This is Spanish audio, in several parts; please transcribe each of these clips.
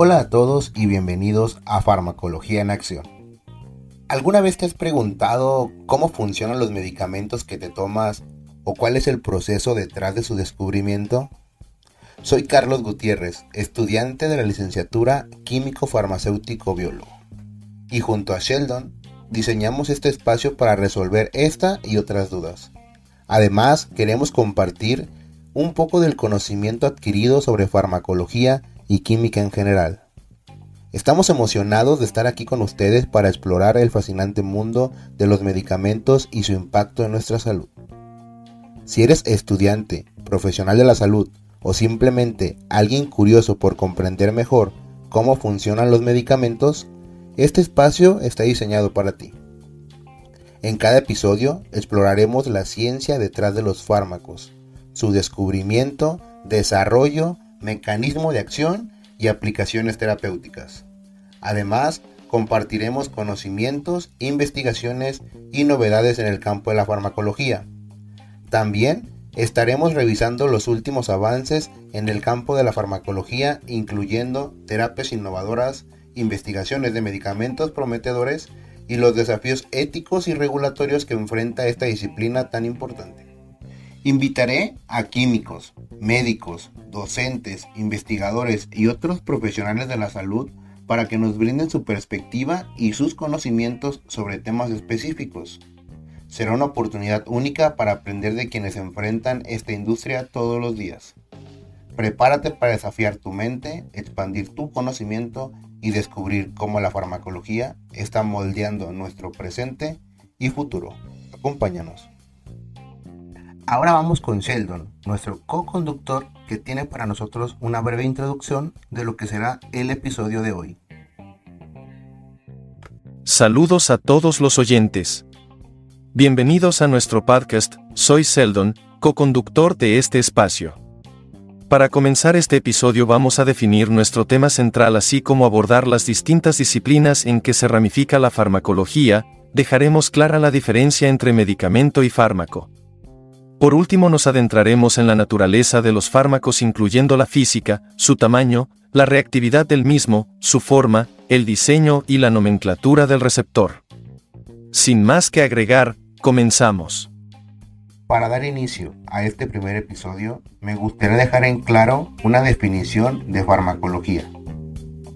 Hola a todos y bienvenidos a Farmacología en Acción. ¿Alguna vez te has preguntado cómo funcionan los medicamentos que te tomas o cuál es el proceso detrás de su descubrimiento? Soy Carlos Gutiérrez, estudiante de la licenciatura Químico Farmacéutico Biólogo. Y junto a Sheldon diseñamos este espacio para resolver esta y otras dudas. Además, queremos compartir un poco del conocimiento adquirido sobre farmacología y química en general. Estamos emocionados de estar aquí con ustedes para explorar el fascinante mundo de los medicamentos y su impacto en nuestra salud. Si eres estudiante, profesional de la salud o simplemente alguien curioso por comprender mejor cómo funcionan los medicamentos, este espacio está diseñado para ti. En cada episodio exploraremos la ciencia detrás de los fármacos, su descubrimiento, desarrollo mecanismo de acción y aplicaciones terapéuticas. Además, compartiremos conocimientos, investigaciones y novedades en el campo de la farmacología. También estaremos revisando los últimos avances en el campo de la farmacología, incluyendo terapias innovadoras, investigaciones de medicamentos prometedores y los desafíos éticos y regulatorios que enfrenta esta disciplina tan importante. Invitaré a químicos, médicos, docentes, investigadores y otros profesionales de la salud para que nos brinden su perspectiva y sus conocimientos sobre temas específicos. Será una oportunidad única para aprender de quienes enfrentan esta industria todos los días. Prepárate para desafiar tu mente, expandir tu conocimiento y descubrir cómo la farmacología está moldeando nuestro presente y futuro. Acompáñanos. Ahora vamos con Sheldon, nuestro co-conductor que tiene para nosotros una breve introducción de lo que será el episodio de hoy. Saludos a todos los oyentes. Bienvenidos a nuestro podcast, soy Sheldon, co-conductor de este espacio. Para comenzar este episodio vamos a definir nuestro tema central así como abordar las distintas disciplinas en que se ramifica la farmacología, dejaremos clara la diferencia entre medicamento y fármaco. Por último nos adentraremos en la naturaleza de los fármacos incluyendo la física, su tamaño, la reactividad del mismo, su forma, el diseño y la nomenclatura del receptor. Sin más que agregar, comenzamos. Para dar inicio a este primer episodio, me gustaría dejar en claro una definición de farmacología.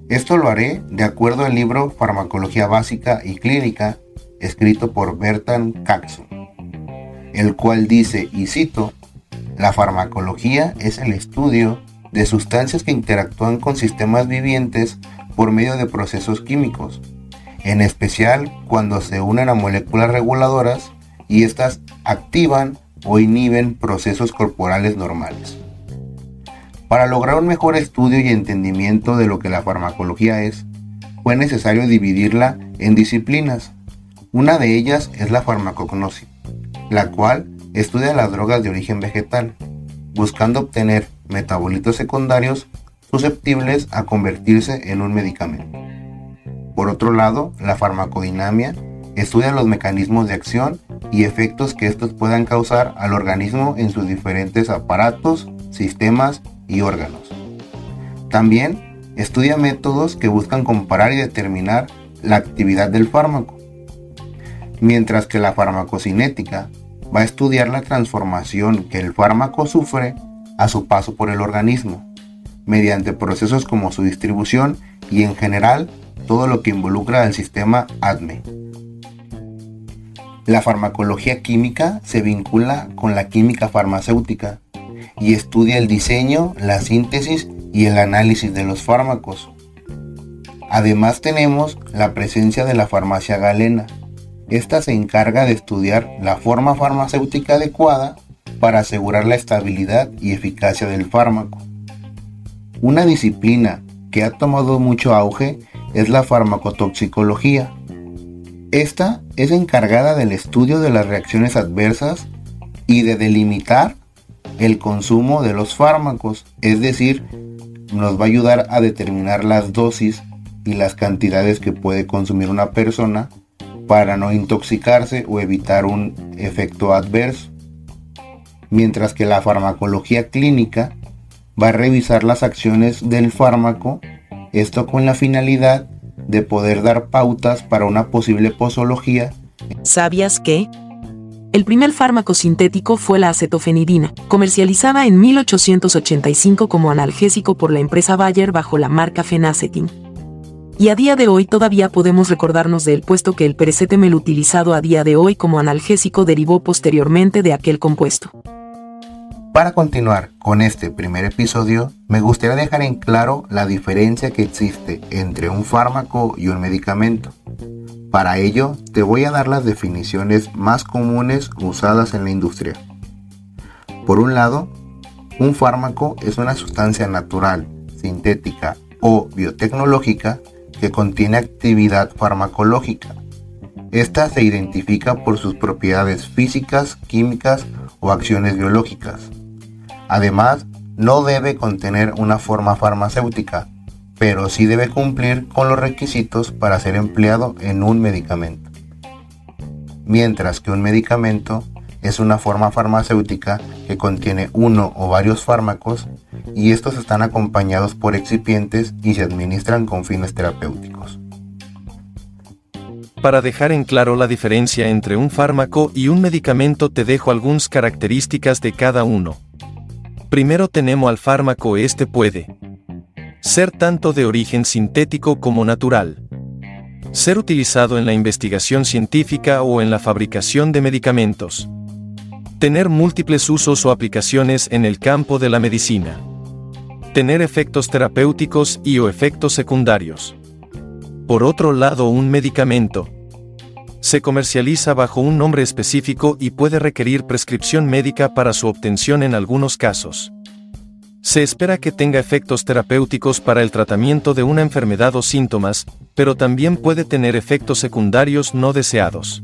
Esto lo haré de acuerdo al libro Farmacología Básica y Clínica, escrito por Bertrand Caxon el cual dice, y cito, la farmacología es el estudio de sustancias que interactúan con sistemas vivientes por medio de procesos químicos, en especial cuando se unen a moléculas reguladoras y éstas activan o inhiben procesos corporales normales. Para lograr un mejor estudio y entendimiento de lo que la farmacología es, fue necesario dividirla en disciplinas. Una de ellas es la farmacognosia, la cual estudia las drogas de origen vegetal, buscando obtener metabolitos secundarios susceptibles a convertirse en un medicamento. Por otro lado, la farmacodinamia estudia los mecanismos de acción y efectos que estos puedan causar al organismo en sus diferentes aparatos, sistemas y órganos. También estudia métodos que buscan comparar y determinar la actividad del fármaco, mientras que la farmacocinética va a estudiar la transformación que el fármaco sufre a su paso por el organismo, mediante procesos como su distribución y en general todo lo que involucra al sistema ADME. La farmacología química se vincula con la química farmacéutica y estudia el diseño, la síntesis y el análisis de los fármacos. Además tenemos la presencia de la farmacia galena, esta se encarga de estudiar la forma farmacéutica adecuada para asegurar la estabilidad y eficacia del fármaco. Una disciplina que ha tomado mucho auge es la farmacotoxicología. Esta es encargada del estudio de las reacciones adversas y de delimitar el consumo de los fármacos, es decir, nos va a ayudar a determinar las dosis y las cantidades que puede consumir una persona para no intoxicarse o evitar un efecto adverso. Mientras que la farmacología clínica va a revisar las acciones del fármaco Esto con la finalidad de poder dar pautas para una posible posología. ¿Sabías que? El primer fármaco sintético fue la acetofenidina, comercializada en 1885 como analgésico por la empresa Bayer bajo la marca Fenacetin. Y a día de hoy todavía podemos recordarnos de él puesto que el perecetemel utilizado a día de hoy como analgésico derivó posteriormente de aquel compuesto. Para continuar con este primer episodio, me gustaría dejar en claro la diferencia que existe entre un fármaco y un medicamento. Para ello, te voy a dar las definiciones más comunes usadas en la industria. Por un lado, un fármaco es una sustancia natural, sintética o biotecnológica que contiene actividad farmacológica. Esta se identifica por sus propiedades físicas, químicas o acciones biológicas. Además, no debe contener una forma farmacéutica, pero sí debe cumplir con los requisitos para ser empleado en un medicamento. Mientras que un medicamento es una forma farmacéutica que contiene uno o varios fármacos y estos están acompañados por excipientes y se administran con fines terapéuticos. Para dejar en claro la diferencia entre un fármaco y un medicamento te dejo algunas características de cada uno. Primero tenemos al fármaco este puede ser tanto de origen sintético como natural. Ser utilizado en la investigación científica o en la fabricación de medicamentos. Tener múltiples usos o aplicaciones en el campo de la medicina. Tener efectos terapéuticos y o efectos secundarios. Por otro lado, un medicamento se comercializa bajo un nombre específico y puede requerir prescripción médica para su obtención en algunos casos. Se espera que tenga efectos terapéuticos para el tratamiento de una enfermedad o síntomas, pero también puede tener efectos secundarios no deseados.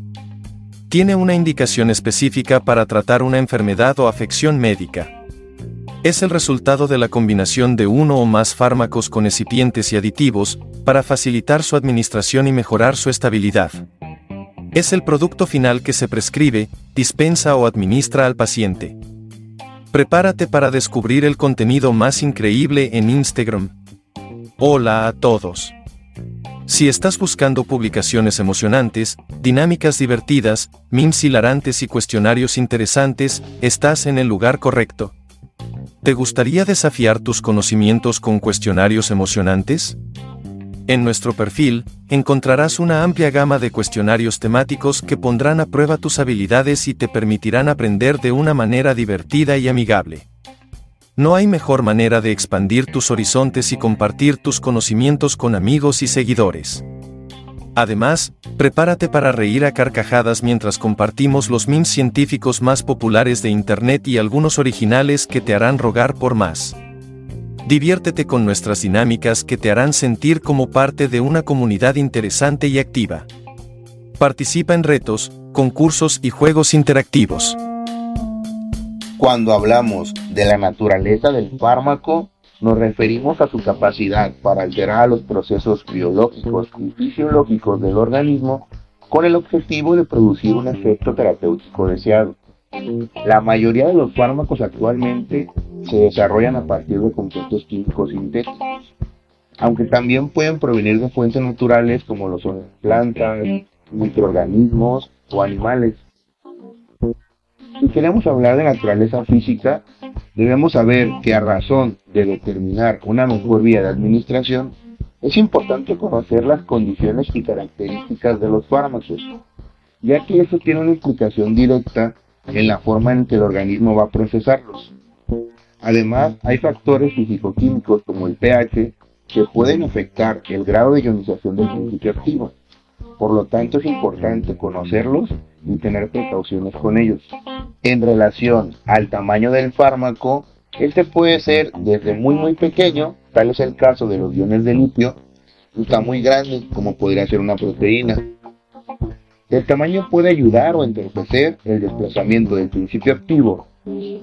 Tiene una indicación específica para tratar una enfermedad o afección médica. Es el resultado de la combinación de uno o más fármacos con excipientes y aditivos, para facilitar su administración y mejorar su estabilidad. Es el producto final que se prescribe, dispensa o administra al paciente. Prepárate para descubrir el contenido más increíble en Instagram. Hola a todos. Si estás buscando publicaciones emocionantes, dinámicas divertidas, memes hilarantes y cuestionarios interesantes, estás en el lugar correcto. ¿Te gustaría desafiar tus conocimientos con cuestionarios emocionantes? En nuestro perfil, encontrarás una amplia gama de cuestionarios temáticos que pondrán a prueba tus habilidades y te permitirán aprender de una manera divertida y amigable. No hay mejor manera de expandir tus horizontes y compartir tus conocimientos con amigos y seguidores. Además, prepárate para reír a carcajadas mientras compartimos los memes científicos más populares de Internet y algunos originales que te harán rogar por más. Diviértete con nuestras dinámicas que te harán sentir como parte de una comunidad interesante y activa. Participa en retos, concursos y juegos interactivos. Cuando hablamos de la naturaleza del fármaco, nos referimos a su capacidad para alterar los procesos biológicos y fisiológicos del organismo con el objetivo de producir un efecto terapéutico deseado. La mayoría de los fármacos actualmente se desarrollan a partir de compuestos químicos sintéticos, aunque también pueden provenir de fuentes naturales como lo son plantas, microorganismos o animales. Si queremos hablar de naturaleza física, debemos saber que a razón de determinar una mejor vía de administración, es importante conocer las condiciones y características de los fármacos, ya que eso tiene una implicación directa en la forma en que el organismo va a procesarlos. Además, hay factores físico-químicos como el pH que pueden afectar el grado de ionización del principio activo. Por lo tanto, es importante conocerlos y tener precauciones con ellos. En relación al tamaño del fármaco, este puede ser desde muy muy pequeño, tal es el caso de los iones de litio, hasta muy grande, como podría ser una proteína. El tamaño puede ayudar o entorpecer el desplazamiento del principio activo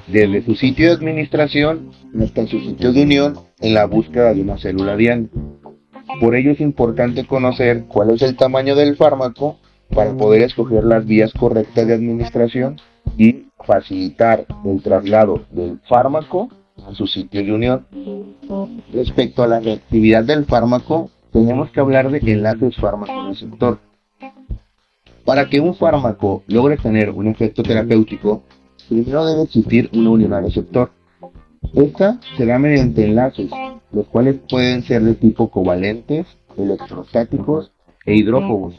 desde su sitio de administración hasta su sitio de unión en la búsqueda de una célula diana. Por ello es importante conocer cuál es el tamaño del fármaco para poder escoger las vías correctas de administración y facilitar el traslado del fármaco a su sitio de unión. Respecto a la reactividad del fármaco, tenemos que hablar de enlaces fármaco-receptor. Para que un fármaco logre tener un efecto terapéutico, primero debe existir una unión al receptor. Esta se da mediante enlaces, los cuales pueden ser de tipo covalentes, electrostáticos e hidrófobos.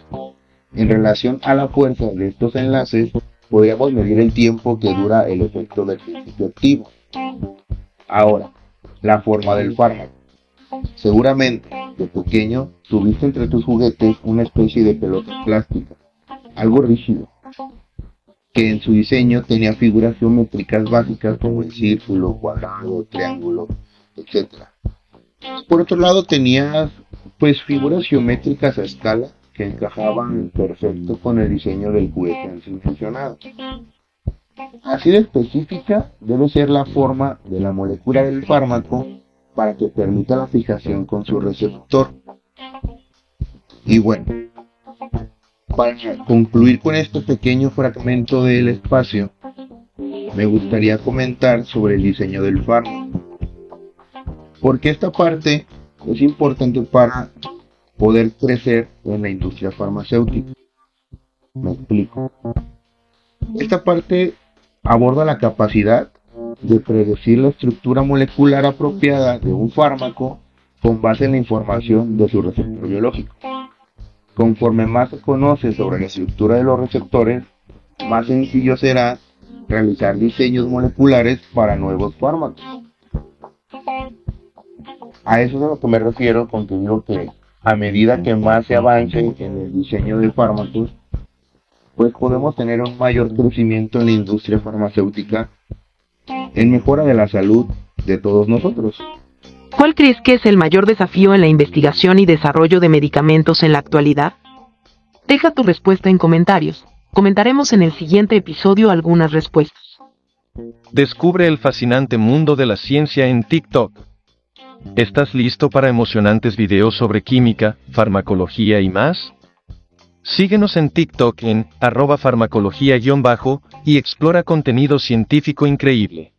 En relación a la fuerza de estos enlaces, podríamos medir el tiempo que dura el efecto del principio activo. Ahora, la forma del fármaco. Seguramente, de pequeño, tuviste entre tus juguetes una especie de pelota plástica, algo rígido, que en su diseño tenía figuras geométricas básicas como el círculo, cuadrado, triángulo, etc. Por otro lado, tenías pues figuras geométricas a escala que encajaban perfecto con el diseño del juguete sí mencionado. Así de específica debe ser la forma de la molécula del fármaco para que permita la fijación con su receptor. Y bueno, para concluir con este pequeño fragmento del espacio, me gustaría comentar sobre el diseño del fármaco. Porque esta parte es importante para poder crecer en la industria farmacéutica. Me explico. Esta parte aborda la capacidad de predecir la estructura molecular apropiada de un fármaco con base en la información de su receptor biológico. Conforme más se conoce sobre la estructura de los receptores, más sencillo será realizar diseños moleculares para nuevos fármacos. A eso es a lo que me refiero con que digo que a medida que más se avance en el diseño de fármacos, pues podemos tener un mayor crecimiento en la industria farmacéutica en mejora de la salud de todos nosotros. ¿Cuál crees que es el mayor desafío en la investigación y desarrollo de medicamentos en la actualidad? Deja tu respuesta en comentarios. Comentaremos en el siguiente episodio algunas respuestas. Descubre el fascinante mundo de la ciencia en TikTok. ¿Estás listo para emocionantes videos sobre química, farmacología y más? Síguenos en TikTok en arroba farmacología-bajo y explora contenido científico increíble.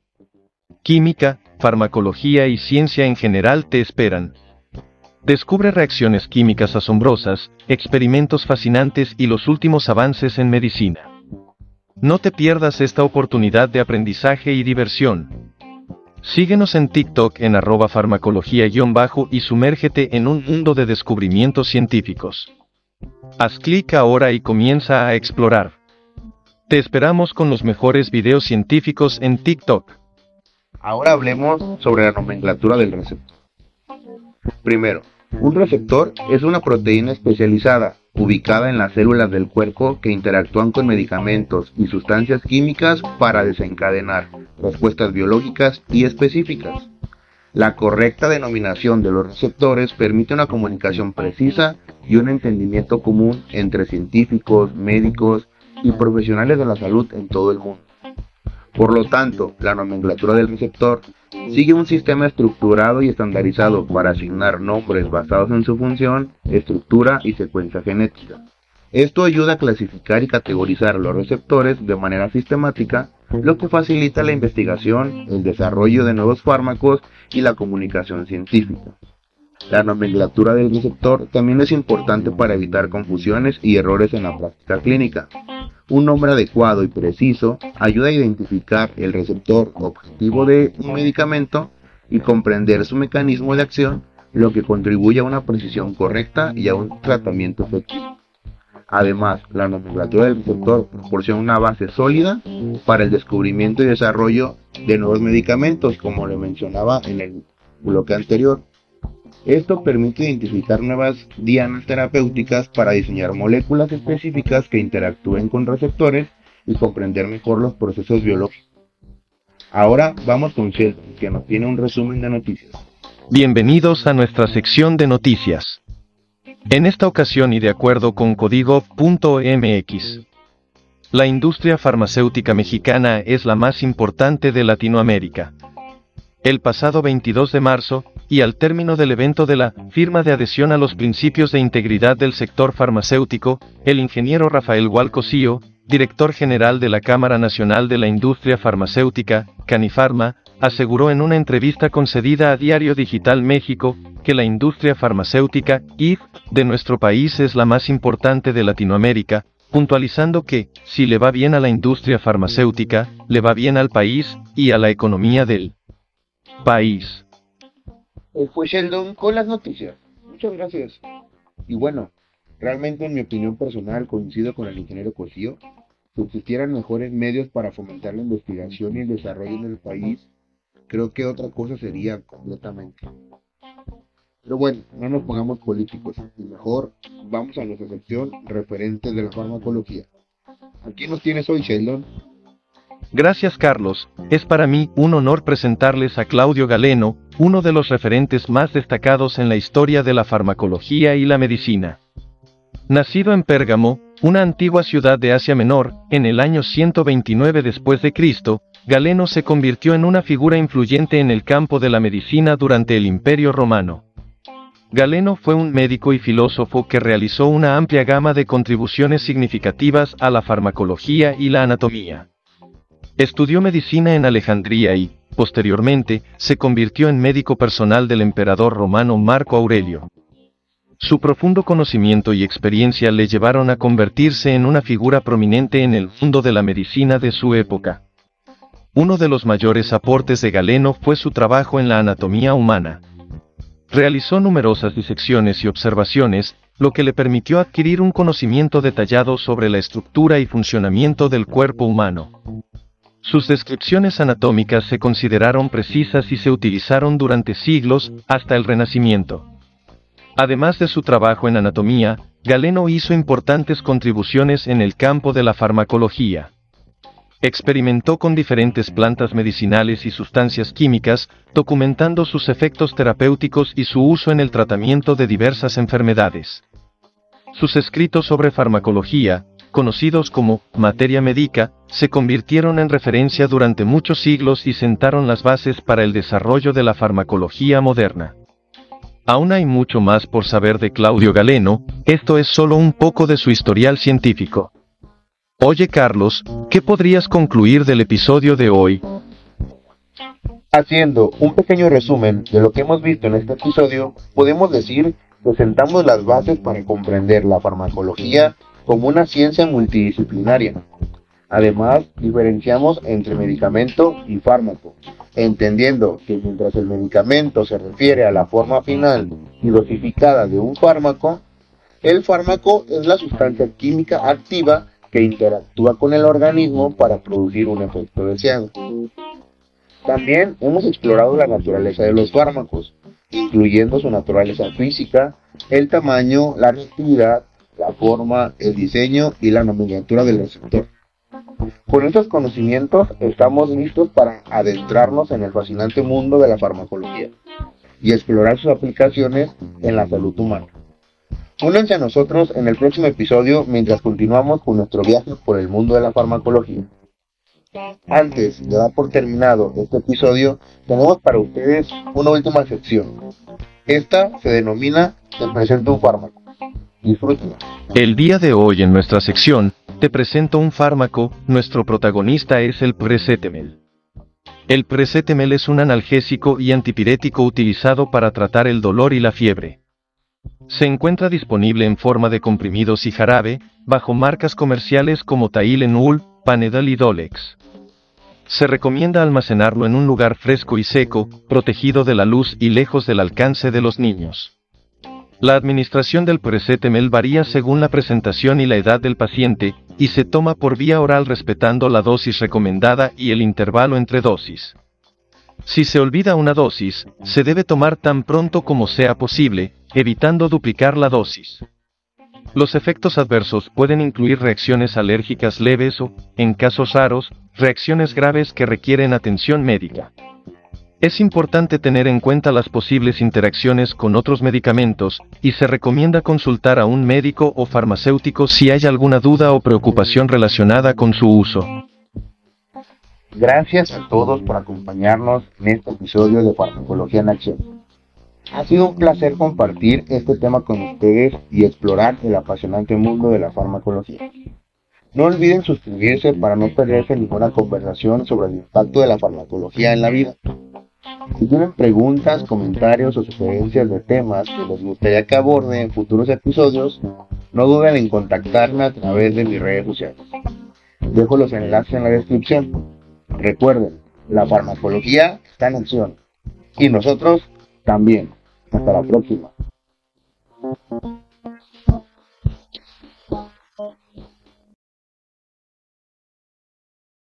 Química, farmacología y ciencia en general te esperan. Descubre reacciones químicas asombrosas, experimentos fascinantes y los últimos avances en medicina. No te pierdas esta oportunidad de aprendizaje y diversión. Síguenos en TikTok en arroba farmacología-bajo y sumérgete en un mundo de descubrimientos científicos. Haz clic ahora y comienza a explorar. Te esperamos con los mejores videos científicos en TikTok. Ahora hablemos sobre la nomenclatura del receptor. Primero, un receptor es una proteína especializada ubicada en las células del cuerpo que interactúan con medicamentos y sustancias químicas para desencadenar respuestas biológicas y específicas. La correcta denominación de los receptores permite una comunicación precisa y un entendimiento común entre científicos, médicos y profesionales de la salud en todo el mundo. Por lo tanto, la nomenclatura del receptor sigue un sistema estructurado y estandarizado para asignar nombres basados en su función, estructura y secuencia genética. Esto ayuda a clasificar y categorizar los receptores de manera sistemática, lo que facilita la investigación, el desarrollo de nuevos fármacos y la comunicación científica. La nomenclatura del receptor también es importante para evitar confusiones y errores en la práctica clínica. Un nombre adecuado y preciso ayuda a identificar el receptor objetivo de un medicamento y comprender su mecanismo de acción, lo que contribuye a una precisión correcta y a un tratamiento efectivo. Además, la nomenclatura del receptor proporciona una base sólida para el descubrimiento y desarrollo de nuevos medicamentos, como le mencionaba en el bloque anterior. Esto permite identificar nuevas dianas terapéuticas para diseñar moléculas específicas que interactúen con receptores y comprender mejor los procesos biológicos. Ahora vamos con Sheldon, que nos tiene un resumen de noticias. Bienvenidos a nuestra sección de noticias. En esta ocasión y de acuerdo con código.mx, la industria farmacéutica mexicana es la más importante de Latinoamérica. El pasado 22 de marzo, y al término del evento de la firma de adhesión a los principios de integridad del sector farmacéutico, el ingeniero Rafael Hualcosío, director general de la Cámara Nacional de la Industria Farmacéutica, Canifarma, aseguró en una entrevista concedida a Diario Digital México, que la industria farmacéutica, IF, de nuestro país es la más importante de Latinoamérica, puntualizando que, si le va bien a la industria farmacéutica, le va bien al país, y a la economía del país. Fue Sheldon con las noticias. Muchas gracias. Y bueno, realmente en mi opinión personal coincido con el ingeniero Cosío. Si existieran mejores medios para fomentar la investigación y el desarrollo en el país, creo que otra cosa sería completamente. Pero bueno, no nos pongamos políticos y mejor vamos a nuestra sección referente de la farmacología. Aquí nos tienes hoy, Sheldon. Gracias Carlos, es para mí un honor presentarles a Claudio Galeno, uno de los referentes más destacados en la historia de la farmacología y la medicina. Nacido en Pérgamo, una antigua ciudad de Asia Menor, en el año 129 después de Cristo, Galeno se convirtió en una figura influyente en el campo de la medicina durante el Imperio Romano. Galeno fue un médico y filósofo que realizó una amplia gama de contribuciones significativas a la farmacología y la anatomía. Estudió medicina en Alejandría y, posteriormente, se convirtió en médico personal del emperador romano Marco Aurelio. Su profundo conocimiento y experiencia le llevaron a convertirse en una figura prominente en el mundo de la medicina de su época. Uno de los mayores aportes de Galeno fue su trabajo en la anatomía humana. Realizó numerosas disecciones y observaciones, lo que le permitió adquirir un conocimiento detallado sobre la estructura y funcionamiento del cuerpo humano. Sus descripciones anatómicas se consideraron precisas y se utilizaron durante siglos, hasta el Renacimiento. Además de su trabajo en anatomía, Galeno hizo importantes contribuciones en el campo de la farmacología. Experimentó con diferentes plantas medicinales y sustancias químicas, documentando sus efectos terapéuticos y su uso en el tratamiento de diversas enfermedades. Sus escritos sobre farmacología, conocidos como materia médica, se convirtieron en referencia durante muchos siglos y sentaron las bases para el desarrollo de la farmacología moderna. Aún hay mucho más por saber de Claudio Galeno, esto es solo un poco de su historial científico. Oye Carlos, ¿qué podrías concluir del episodio de hoy? Haciendo un pequeño resumen de lo que hemos visto en este episodio, podemos decir que sentamos las bases para comprender la farmacología como una ciencia multidisciplinaria. Además, diferenciamos entre medicamento y fármaco, entendiendo que mientras el medicamento se refiere a la forma final y dosificada de un fármaco, el fármaco es la sustancia química activa que interactúa con el organismo para producir un efecto deseado. También hemos explorado la naturaleza de los fármacos, incluyendo su naturaleza física, el tamaño, la reactividad, la forma, el diseño y la nomenclatura del receptor. Con estos conocimientos estamos listos para adentrarnos en el fascinante mundo de la farmacología y explorar sus aplicaciones en la salud humana. Únanse a nosotros en el próximo episodio mientras continuamos con nuestro viaje por el mundo de la farmacología. Antes de dar por terminado este episodio, tenemos para ustedes una última sección. Esta se denomina Te presento un fármaco. Disfrútenla. El día de hoy en nuestra sección, te presento un fármaco, nuestro protagonista es el presetemel. El presetemel es un analgésico y antipirético utilizado para tratar el dolor y la fiebre. Se encuentra disponible en forma de comprimidos y jarabe, bajo marcas comerciales como Tylenol, Panadol y Dolex. Se recomienda almacenarlo en un lugar fresco y seco, protegido de la luz y lejos del alcance de los niños. La administración del presetemel varía según la presentación y la edad del paciente, y se toma por vía oral respetando la dosis recomendada y el intervalo entre dosis. Si se olvida una dosis, se debe tomar tan pronto como sea posible, evitando duplicar la dosis. Los efectos adversos pueden incluir reacciones alérgicas leves o, en casos raros, reacciones graves que requieren atención médica. Es importante tener en cuenta las posibles interacciones con otros medicamentos, y se recomienda consultar a un médico o farmacéutico si hay alguna duda o preocupación relacionada con su uso. Gracias a todos por acompañarnos en este episodio de Farmacología en Acción. Ha sido un placer compartir este tema con ustedes y explorar el apasionante mundo de la farmacología. No olviden suscribirse para no perderse ninguna conversación sobre el impacto de la farmacología en la vida. Si tienen preguntas, comentarios o sugerencias de temas que les gustaría que aborde en futuros episodios, no duden en contactarme a través de mis redes sociales. Dejo los enlaces en la descripción. Recuerden, la farmacología está en acción. Y nosotros también. Hasta la próxima.